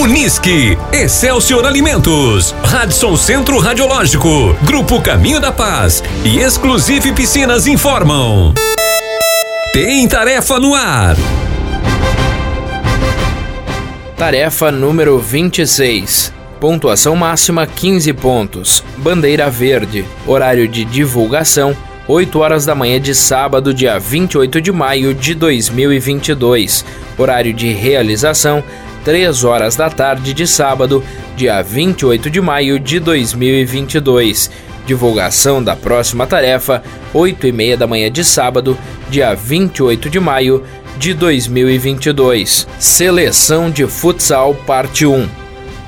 Unisque, Excelsior Alimentos, Radisson Centro Radiológico, Grupo Caminho da Paz e Exclusive Piscinas informam. Tem tarefa no ar. Tarefa número 26. Pontuação máxima 15 pontos. Bandeira verde. Horário de divulgação 8 horas da manhã de sábado, dia 28 de maio de 2022. Horário de realização 3 horas da tarde de sábado, dia 28 de maio de 2022. Divulgação da próxima tarefa, 8 e meia da manhã de sábado, dia 28 de maio de 2022. Seleção de Futsal Parte 1.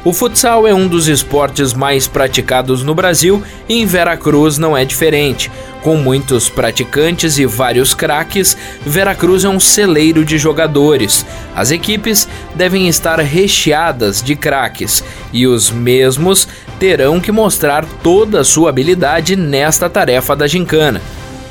O futsal é um dos esportes mais praticados no Brasil e em Veracruz não é diferente. Com muitos praticantes e vários craques, Veracruz é um celeiro de jogadores. As equipes devem estar recheadas de craques e os mesmos terão que mostrar toda a sua habilidade nesta tarefa da gincana.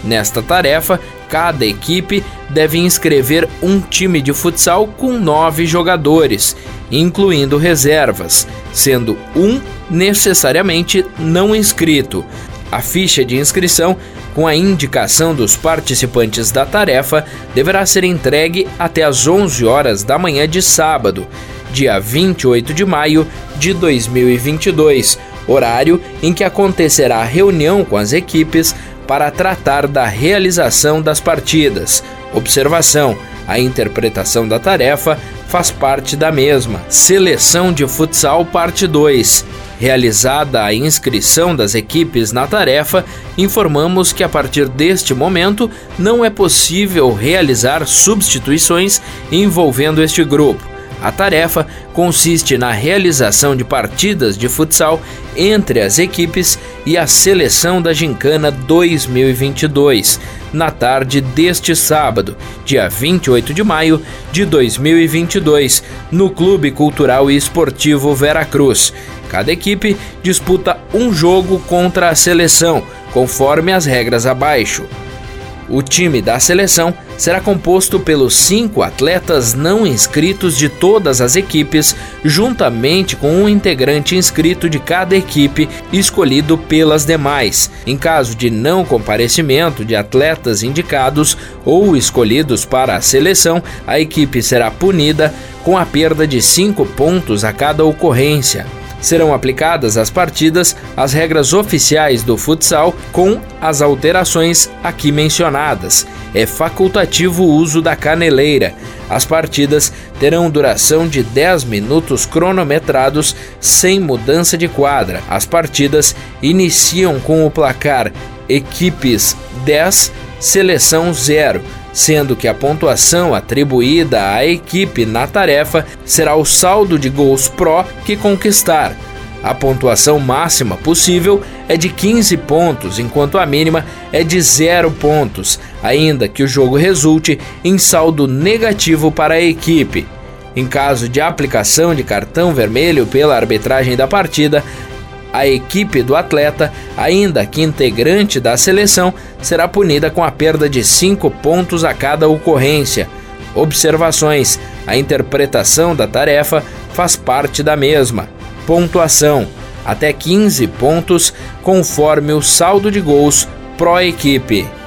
Nesta tarefa, cada equipe deve inscrever um time de futsal com nove jogadores, incluindo reservas, sendo um necessariamente não inscrito. A ficha de inscrição, com a indicação dos participantes da tarefa, deverá ser entregue até às 11 horas da manhã de sábado, dia 28 de maio de 2022, horário em que acontecerá a reunião com as equipes para tratar da realização das partidas. Observação: a interpretação da tarefa faz parte da mesma. Seleção de futsal, parte 2. Realizada a inscrição das equipes na tarefa, informamos que a partir deste momento não é possível realizar substituições envolvendo este grupo. A tarefa consiste na realização de partidas de futsal entre as equipes e a seleção da Gincana 2022, na tarde deste sábado, dia 28 de maio de 2022, no Clube Cultural e Esportivo Veracruz. Cada equipe disputa um jogo contra a seleção, conforme as regras abaixo. O time da seleção será composto pelos cinco atletas não inscritos de todas as equipes, juntamente com um integrante inscrito de cada equipe escolhido pelas demais. Em caso de não comparecimento de atletas indicados ou escolhidos para a seleção, a equipe será punida com a perda de cinco pontos a cada ocorrência serão aplicadas às partidas as regras oficiais do futsal com as alterações aqui mencionadas. É facultativo o uso da caneleira. As partidas terão duração de 10 minutos cronometrados sem mudança de quadra. As partidas iniciam com o placar equipes 10, seleção 0 sendo que a pontuação atribuída à equipe na tarefa será o saldo de gols pró que conquistar. A pontuação máxima possível é de 15 pontos, enquanto a mínima é de 0 pontos, ainda que o jogo resulte em saldo negativo para a equipe. Em caso de aplicação de cartão vermelho pela arbitragem da partida, a equipe do atleta, ainda que integrante da seleção, será punida com a perda de 5 pontos a cada ocorrência. Observações: a interpretação da tarefa faz parte da mesma. Pontuação: até 15 pontos, conforme o saldo de gols pró-equipe.